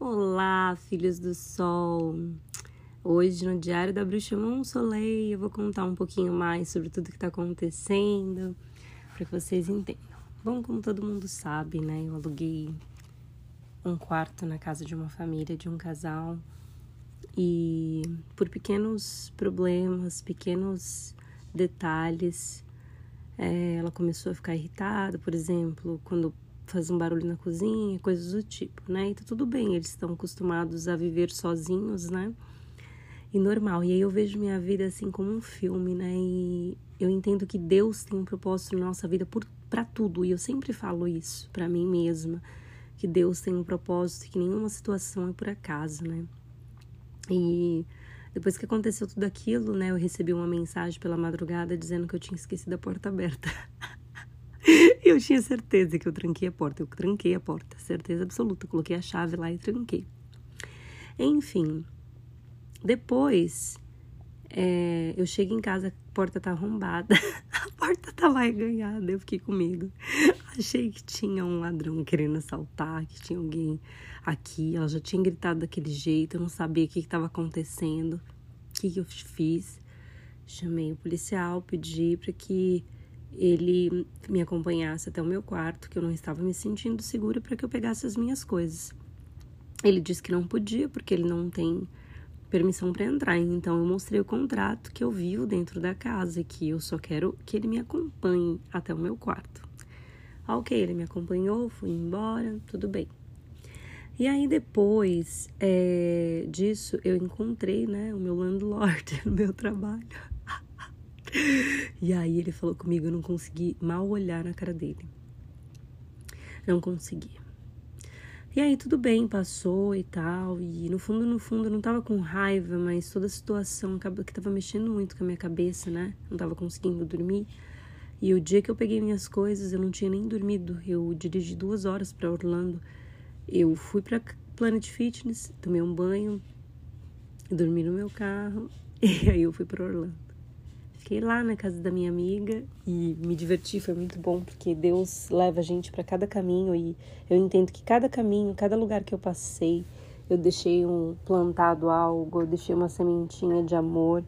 Olá, filhos do sol! Hoje, no Diário da Bruxa Monsoleil, eu vou contar um pouquinho mais sobre tudo que está acontecendo, para que vocês entendam. Bom, como todo mundo sabe, né, eu aluguei um quarto na casa de uma família, de um casal, e por pequenos problemas, pequenos detalhes, é, ela começou a ficar irritada, por exemplo, quando faz um barulho na cozinha, coisas do tipo, né? E tá tudo bem, eles estão acostumados a viver sozinhos, né? E normal. E aí eu vejo minha vida assim como um filme, né? E eu entendo que Deus tem um propósito na nossa vida para tudo. E eu sempre falo isso para mim mesma, que Deus tem um propósito, que nenhuma situação é por acaso, né? E depois que aconteceu tudo aquilo, né, eu recebi uma mensagem pela madrugada dizendo que eu tinha esquecido a porta aberta. eu tinha certeza que eu tranquei a porta. Eu tranquei a porta, certeza absoluta. Coloquei a chave lá e tranquei. Enfim, depois é, eu chego em casa, a porta tá arrombada. a porta tava arreganhada, eu fiquei com medo. Achei que tinha um ladrão querendo assaltar, que tinha alguém aqui. Ela já tinha gritado daquele jeito, eu não sabia o que estava acontecendo. O que, que eu fiz? Chamei o policial, pedi para que ele me acompanhasse até o meu quarto, que eu não estava me sentindo segura para que eu pegasse as minhas coisas. Ele disse que não podia, porque ele não tem permissão para entrar. Então eu mostrei o contrato que eu vivo dentro da casa e que eu só quero que ele me acompanhe até o meu quarto. Ok, ele me acompanhou, fui embora, tudo bem. E aí depois é, disso eu encontrei, né, o meu landlord no meu trabalho. E aí ele falou comigo, eu não consegui mal olhar na cara dele. Não consegui. E aí tudo bem, passou e tal. E no fundo, no fundo, eu não tava com raiva, mas toda a situação acabou que tava mexendo muito com a minha cabeça, né? Não tava conseguindo dormir. E o dia que eu peguei minhas coisas, eu não tinha nem dormido. Eu dirigi duas horas para Orlando. Eu fui para Planet Fitness, tomei um banho, dormi no meu carro e aí eu fui para Orlando. Fiquei lá na casa da minha amiga e me diverti, foi muito bom, porque Deus leva a gente para cada caminho e eu entendo que cada caminho, cada lugar que eu passei, eu deixei um plantado algo, eu deixei uma sementinha de amor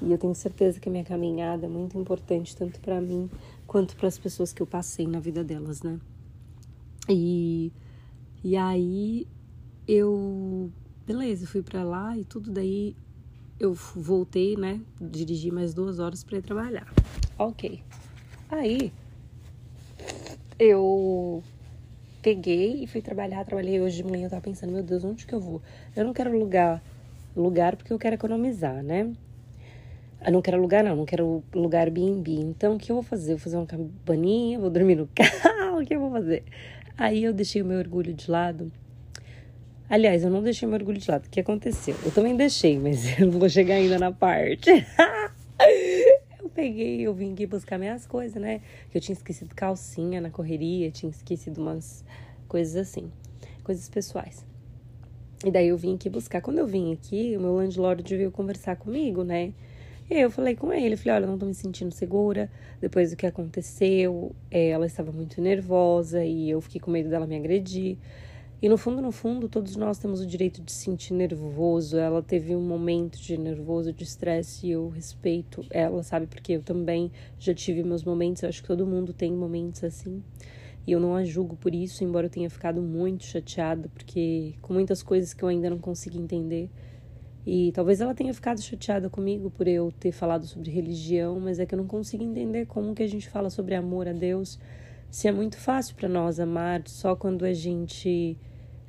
e eu tenho certeza que a minha caminhada é muito importante tanto para mim quanto para as pessoas que eu passei na vida delas, né? E e aí eu beleza, fui para lá e tudo daí eu voltei, né? Dirigi mais duas horas para ir trabalhar. Ok. Aí eu peguei e fui trabalhar. Trabalhei hoje de manhã. Eu tava pensando, meu Deus, onde que eu vou? Eu não quero alugar lugar porque eu quero economizar, né? Eu não quero alugar, não. Não quero lugar Airbnb. Então, o que eu vou fazer? Eu vou fazer uma cabaninha, vou dormir no carro. O que eu vou fazer? Aí eu deixei o meu orgulho de lado Aliás, eu não deixei meu orgulho de lado. O que aconteceu? Eu também deixei, mas eu não vou chegar ainda na parte. eu peguei, eu vim aqui buscar minhas coisas, né? Eu tinha esquecido calcinha na correria, tinha esquecido umas coisas assim, coisas pessoais. E daí eu vim aqui buscar. Quando eu vim aqui, o meu landlord veio conversar comigo, né? E eu falei com ele, falei, olha, não tô me sentindo segura. Depois do que aconteceu, eh, ela estava muito nervosa e eu fiquei com medo dela me agredir. E no fundo, no fundo, todos nós temos o direito de se sentir nervoso. Ela teve um momento de nervoso, de estresse, e eu respeito ela, sabe? Porque eu também já tive meus momentos, eu acho que todo mundo tem momentos assim. E eu não a julgo por isso, embora eu tenha ficado muito chateada, porque com muitas coisas que eu ainda não consegui entender. E talvez ela tenha ficado chateada comigo por eu ter falado sobre religião, mas é que eu não consigo entender como que a gente fala sobre amor a Deus, se é muito fácil para nós amar só quando a gente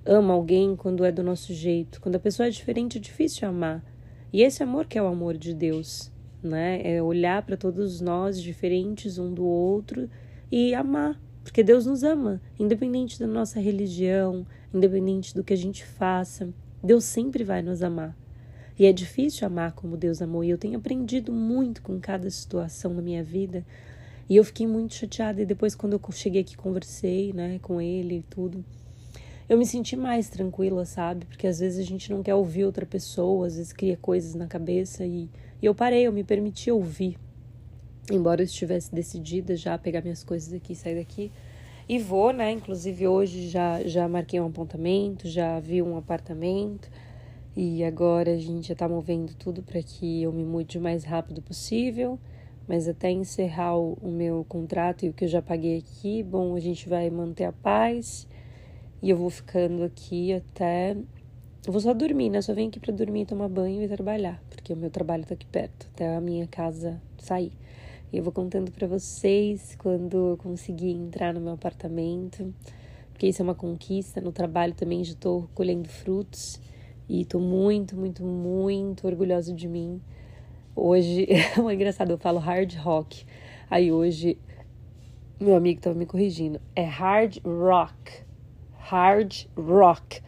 ama alguém quando é do nosso jeito. Quando a pessoa é diferente, é difícil amar. E esse amor que é o amor de Deus, né? É olhar para todos nós diferentes um do outro e amar, porque Deus nos ama, independente da nossa religião, independente do que a gente faça. Deus sempre vai nos amar. E é difícil amar como Deus amou, e eu tenho aprendido muito com cada situação na minha vida. E eu fiquei muito chateada e depois quando eu cheguei aqui conversei, né, com ele e tudo eu me senti mais tranquila, sabe? Porque às vezes a gente não quer ouvir outra pessoa, às vezes cria coisas na cabeça e, e eu parei, eu me permiti ouvir. Embora eu estivesse decidida já a pegar minhas coisas aqui e sair daqui. E vou, né? Inclusive hoje já, já marquei um apontamento, já vi um apartamento. E agora a gente já tá movendo tudo para que eu me mude o mais rápido possível. Mas até encerrar o, o meu contrato e o que eu já paguei aqui, bom, a gente vai manter a paz. E eu vou ficando aqui até. Eu vou só dormir, né? Só venho aqui para dormir, tomar banho e trabalhar, porque o meu trabalho tá aqui perto, até a minha casa sair. E eu vou contando para vocês quando eu conseguir entrar no meu apartamento, porque isso é uma conquista. No trabalho também já estou colhendo frutos e estou muito, muito, muito orgulhosa de mim. Hoje, é engraçado, eu falo hard rock. Aí hoje, meu amigo estava me corrigindo. É hard rock. Hard rock.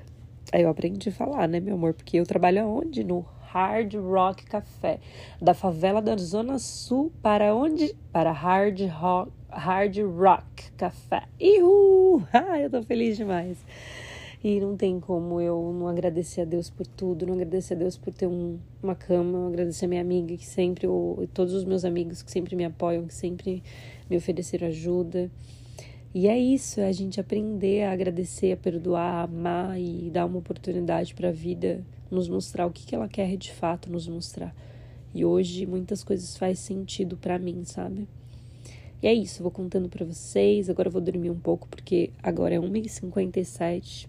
Aí eu aprendi a falar, né, meu amor? Porque eu trabalho aonde? No Hard Rock Café, da favela da Zona Sul para onde? Para Hard Rock, Hard Rock Café. Ihu! Ah, eu tô feliz demais. E não tem como eu não agradecer a Deus por tudo, não agradecer a Deus por ter um, uma cama, agradecer a minha amiga que sempre, ou todos os meus amigos que sempre me apoiam, que sempre me ofereceram ajuda. E é isso, é a gente aprender a agradecer, a perdoar, a amar e dar uma oportunidade para a vida nos mostrar o que, que ela quer de fato nos mostrar. E hoje muitas coisas faz sentido para mim, sabe? E é isso, vou contando para vocês. Agora eu vou dormir um pouco porque agora é 1h57.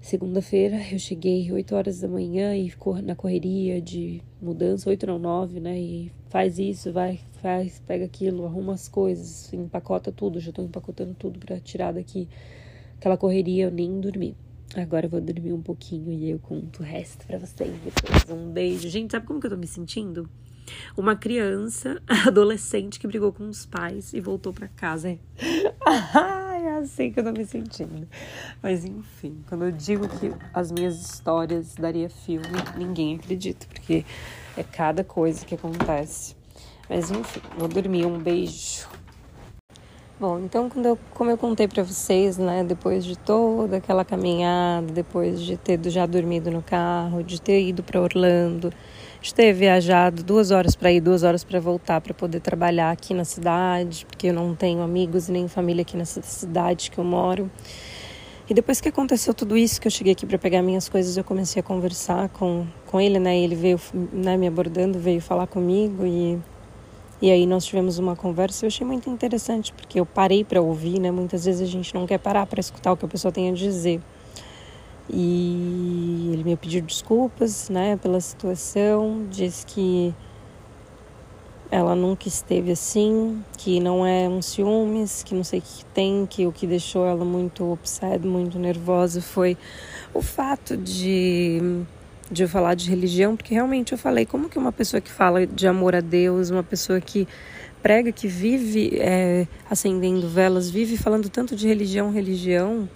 Segunda-feira eu cheguei 8 horas da manhã e na correria de mudança, 8 não 9, né? E faz isso, vai, faz, pega aquilo, arruma as coisas, empacota tudo. Já tô empacotando tudo para tirar daqui. Aquela correria, eu nem dormi. Agora eu vou dormir um pouquinho e eu conto o resto para vocês depois. Um beijo. Gente, sabe como que eu tô me sentindo? Uma criança, adolescente que brigou com os pais e voltou para casa. é assim que eu tô me sentindo. Mas enfim, quando eu digo que as minhas histórias daria filme, ninguém acredita, porque é cada coisa que acontece. Mas enfim, vou dormir. Um beijo. Bom, então quando eu, como eu contei para vocês, né, depois de toda aquela caminhada, depois de ter já dormido no carro, de ter ido para Orlando, de ter viajado duas horas para ir, duas horas para voltar para poder trabalhar aqui na cidade, porque eu não tenho amigos e nem família aqui nessa cidade que eu moro. E depois que aconteceu tudo isso, que eu cheguei aqui para pegar minhas coisas, eu comecei a conversar com, com ele, né? Ele veio né, me abordando, veio falar comigo e e aí nós tivemos uma conversa, eu achei muito interessante, porque eu parei para ouvir, né? Muitas vezes a gente não quer parar para escutar o que a pessoa tem a dizer. E ele me pediu desculpas, né, pela situação, disse que ela nunca esteve assim, que não é um ciúmes, que não sei o que tem, que o que deixou ela muito upset, muito nervosa foi o fato de de eu falar de religião, porque realmente eu falei como que uma pessoa que fala de amor a Deus, uma pessoa que prega, que vive é, acendendo velas, vive falando tanto de religião, religião,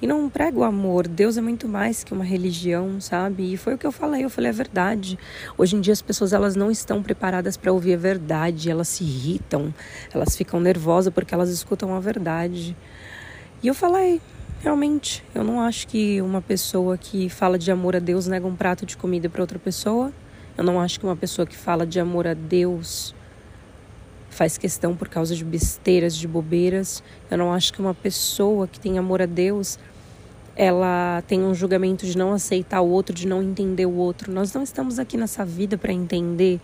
e não prega o amor. Deus é muito mais que uma religião, sabe? E foi o que eu falei, eu falei a verdade. Hoje em dia as pessoas elas não estão preparadas para ouvir a verdade, elas se irritam, elas ficam nervosas porque elas escutam a verdade. E eu falei, Realmente, eu não acho que uma pessoa que fala de amor a Deus nega um prato de comida para outra pessoa. Eu não acho que uma pessoa que fala de amor a Deus faz questão por causa de besteiras, de bobeiras. Eu não acho que uma pessoa que tem amor a Deus ela tem um julgamento de não aceitar o outro, de não entender o outro. Nós não estamos aqui nessa vida para entender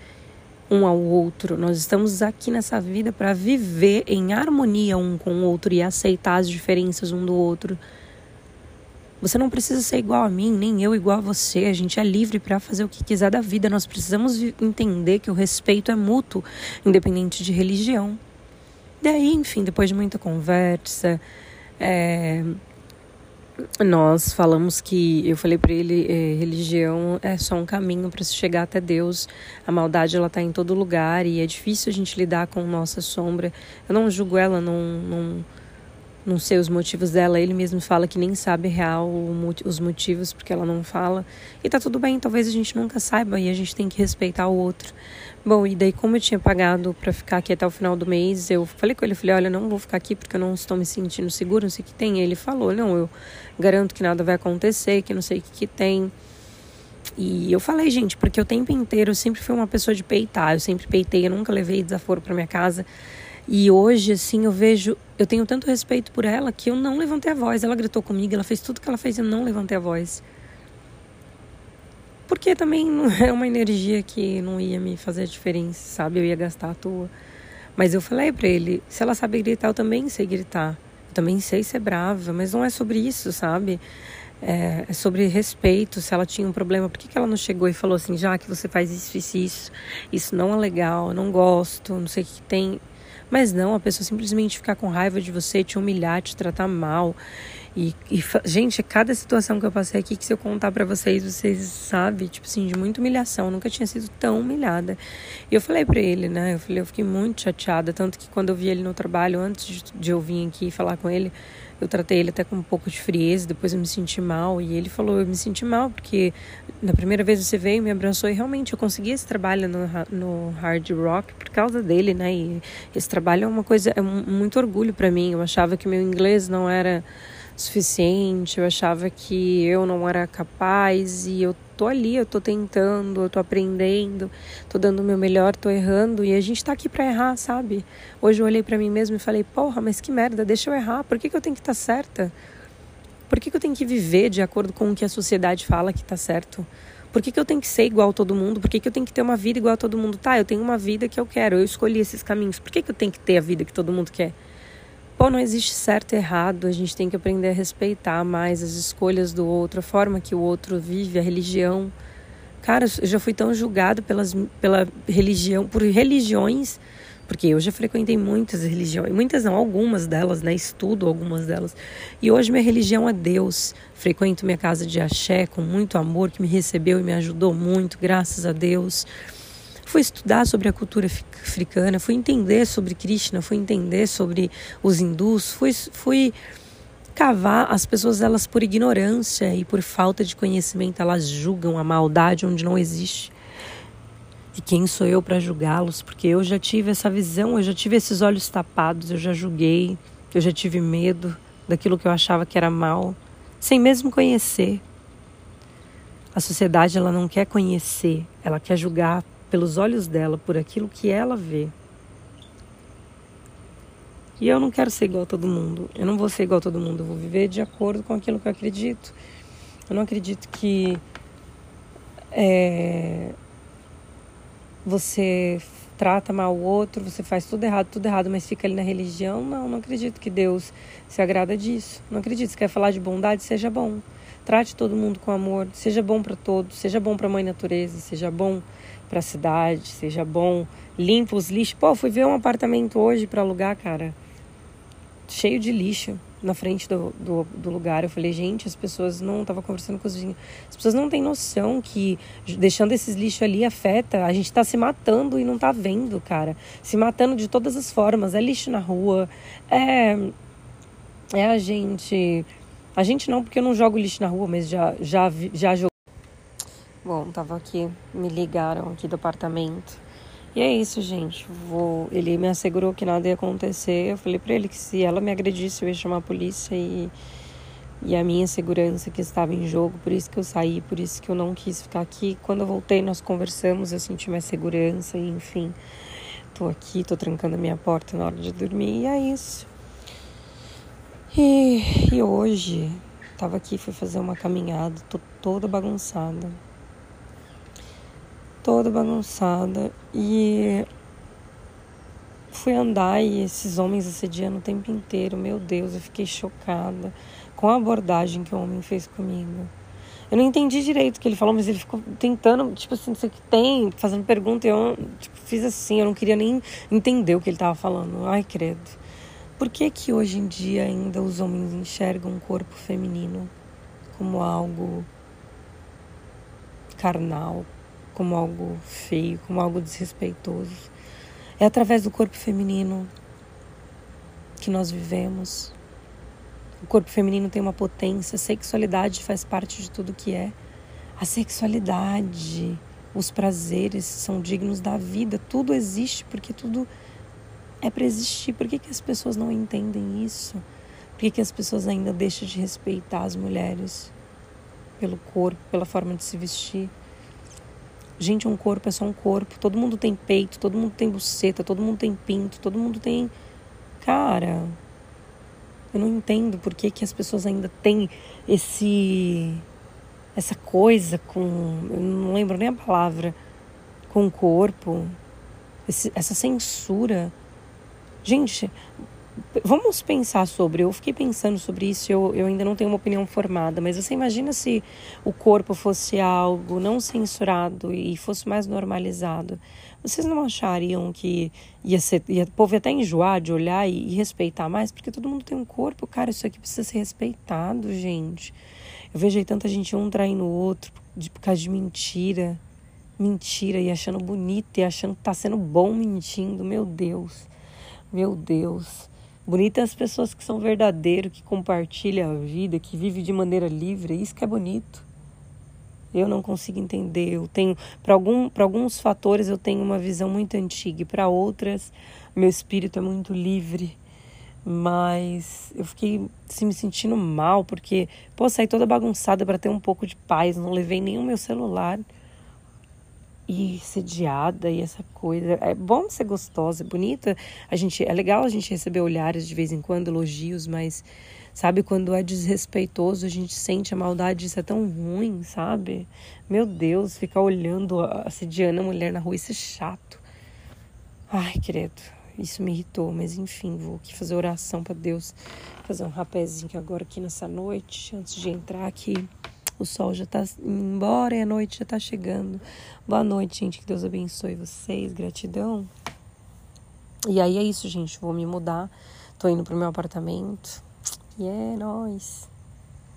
um ao outro. Nós estamos aqui nessa vida para viver em harmonia um com o outro e aceitar as diferenças um do outro. Você não precisa ser igual a mim, nem eu igual a você. A gente é livre para fazer o que quiser da vida. Nós precisamos entender que o respeito é mútuo, independente de religião. Daí, enfim, depois de muita conversa, é, nós falamos que eu falei para ele eh, religião é só um caminho para se chegar até Deus. A maldade ela está em todo lugar e é difícil a gente lidar com nossa sombra. Eu não julgo ela não, não não sei os motivos dela ele mesmo fala que nem sabe real os motivos porque ela não fala e tá tudo bem talvez a gente nunca saiba e a gente tem que respeitar o outro Bom, e daí como eu tinha pagado para ficar aqui até o final do mês, eu falei com ele, falei, olha, não vou ficar aqui porque eu não estou me sentindo seguro, não sei o que tem. E ele falou, não, eu garanto que nada vai acontecer, que não sei o que, que tem. E eu falei, gente, porque o tempo inteiro eu sempre fui uma pessoa de peitar, eu sempre peitei, eu nunca levei desaforo para minha casa. E hoje, assim, eu vejo, eu tenho tanto respeito por ela que eu não levantei a voz. Ela gritou comigo, ela fez tudo que ela fez e eu não levantei a voz. Porque também não é uma energia que não ia me fazer diferença, sabe? Eu ia gastar à toa. Mas eu falei para ele, se ela sabe gritar, eu também sei gritar. Eu também sei ser brava, mas não é sobre isso, sabe? É, é sobre respeito. Se ela tinha um problema, por que, que ela não chegou e falou assim, já que você faz isso, isso, isso, isso não é legal, não gosto, não sei o que tem. Mas não, a pessoa simplesmente ficar com raiva de você, te humilhar, te tratar mal. E, e, gente, cada situação que eu passei aqui, que se eu contar para vocês, vocês sabem, tipo assim, de muita humilhação. Eu nunca tinha sido tão humilhada. E eu falei para ele, né? Eu falei, eu fiquei muito chateada. Tanto que quando eu vi ele no trabalho, antes de, de eu vir aqui falar com ele, eu tratei ele até com um pouco de frieza. Depois eu me senti mal. E ele falou, eu me senti mal, porque na primeira vez você veio, me abraçou. E realmente eu consegui esse trabalho no, no Hard Rock por causa dele, né? E esse trabalho é uma coisa, é muito orgulho para mim. Eu achava que meu inglês não era suficiente, eu achava que eu não era capaz e eu tô ali, eu tô tentando, eu tô aprendendo, tô dando o meu melhor, tô errando e a gente tá aqui para errar, sabe? Hoje eu olhei para mim mesmo e falei: "Porra, mas que merda, deixa eu errar. Por que, que eu tenho que estar tá certa? Por que, que eu tenho que viver de acordo com o que a sociedade fala que tá certo?" Por que, que eu tenho que ser igual a todo mundo? Por que, que eu tenho que ter uma vida igual a todo mundo? Tá, eu tenho uma vida que eu quero, eu escolhi esses caminhos. Por que, que eu tenho que ter a vida que todo mundo quer? Pô, não existe certo e errado, a gente tem que aprender a respeitar mais as escolhas do outro, a forma que o outro vive, a religião. Cara, eu já fui tão julgado pelas, pela religião, por religiões, porque eu já frequentei muitas religiões, muitas não, algumas delas, né? Estudo algumas delas. E hoje minha religião é Deus. Frequento minha casa de axé com muito amor, que me recebeu e me ajudou muito, graças a Deus fui estudar sobre a cultura africana, fui entender sobre Krishna, fui entender sobre os hindus, fui, fui cavar as pessoas elas por ignorância e por falta de conhecimento elas julgam a maldade onde não existe. E quem sou eu para julgá-los? Porque eu já tive essa visão, eu já tive esses olhos tapados, eu já julguei, eu já tive medo daquilo que eu achava que era mal, sem mesmo conhecer. A sociedade ela não quer conhecer, ela quer julgar pelos olhos dela, por aquilo que ela vê. E eu não quero ser igual a todo mundo. Eu não vou ser igual a todo mundo. Eu vou viver de acordo com aquilo que eu acredito. Eu não acredito que é, você trata mal o outro, você faz tudo errado, tudo errado, mas fica ali na religião. Não, não acredito que Deus se agrada disso. Não acredito. Se quer falar de bondade, seja bom. Trate todo mundo com amor, seja bom para todos, seja bom para a mãe natureza, seja bom para a cidade, seja bom, limpa os lixos. Pô, fui ver um apartamento hoje para alugar, cara, cheio de lixo na frente do, do, do, lugar. Eu falei, gente, as pessoas não. Tava conversando com os vizinhos. As pessoas não têm noção que deixando esses lixos ali afeta. A gente tá se matando e não tá vendo, cara. Se matando de todas as formas. É lixo na rua, é. É a gente. A gente não, porque eu não jogo lixo na rua, mas já, já, já joguei. Bom, tava aqui, me ligaram aqui do apartamento. E é isso, gente. Vou... Ele me assegurou que nada ia acontecer. Eu falei para ele que se ela me agredisse, eu ia chamar a polícia e e a minha segurança que estava em jogo, por isso que eu saí, por isso que eu não quis ficar aqui. Quando eu voltei, nós conversamos, eu senti mais segurança e enfim, tô aqui, tô trancando a minha porta na hora de dormir e é isso. E, e hoje, tava aqui, fui fazer uma caminhada, tô toda bagunçada toda bagunçada e fui andar e esses homens assediando o tempo inteiro. Meu Deus, eu fiquei chocada com a abordagem que o homem fez comigo. Eu não entendi direito o que ele falou, mas ele ficou tentando, tipo assim, você que tem, fazendo pergunta, e eu tipo, fiz assim, eu não queria nem entender o que ele estava falando. Ai, credo. Por que que hoje em dia ainda os homens enxergam o corpo feminino como algo carnal, como algo feio, como algo desrespeitoso. É através do corpo feminino que nós vivemos. O corpo feminino tem uma potência, a sexualidade faz parte de tudo que é. A sexualidade, os prazeres são dignos da vida, tudo existe porque tudo é para existir. Por que, que as pessoas não entendem isso? Por que, que as pessoas ainda deixam de respeitar as mulheres pelo corpo, pela forma de se vestir? Gente, um corpo é só um corpo. Todo mundo tem peito, todo mundo tem buceta, todo mundo tem pinto, todo mundo tem. Cara, eu não entendo por que, que as pessoas ainda têm esse. essa coisa com. Eu não lembro nem a palavra. com o corpo. Esse, essa censura. Gente, Vamos pensar sobre. Eu fiquei pensando sobre isso. Eu, eu ainda não tenho uma opinião formada, mas você imagina se o corpo fosse algo não censurado e fosse mais normalizado. Vocês não achariam que ia ser. Ia, o povo ia até enjoar de olhar e, e respeitar mais? Porque todo mundo tem um corpo, cara. Isso aqui precisa ser respeitado, gente. Eu vejo aí tanta gente um traindo o outro de, por causa de mentira. Mentira e achando bonito e achando que tá sendo bom mentindo. Meu Deus. Meu Deus. Bonita as pessoas que são verdadeiros, que compartilham a vida, que vivem de maneira livre. Isso que é bonito. Eu não consigo entender. Eu tenho, para algum, alguns fatores, eu tenho uma visão muito antiga, e para outras, meu espírito é muito livre. Mas eu fiquei assim, me sentindo mal, porque, pô, saí toda bagunçada para ter um pouco de paz. Não levei nenhum meu celular e sediada e essa coisa. É bom ser gostosa, é bonita. A gente é legal a gente receber olhares de vez em quando, elogios, mas sabe quando é desrespeitoso, a gente sente a maldade, isso é tão ruim, sabe? Meu Deus, ficar olhando, assediando a mulher na rua, isso é chato. Ai, credo, isso me irritou, mas enfim, vou aqui fazer oração para Deus, fazer um rapézinho agora aqui nessa noite, antes de entrar aqui. O sol já está embora e a noite já está chegando. Boa noite, gente. Que Deus abençoe vocês. Gratidão. E aí é isso, gente. Vou me mudar. Tô indo pro meu apartamento. E é nóis.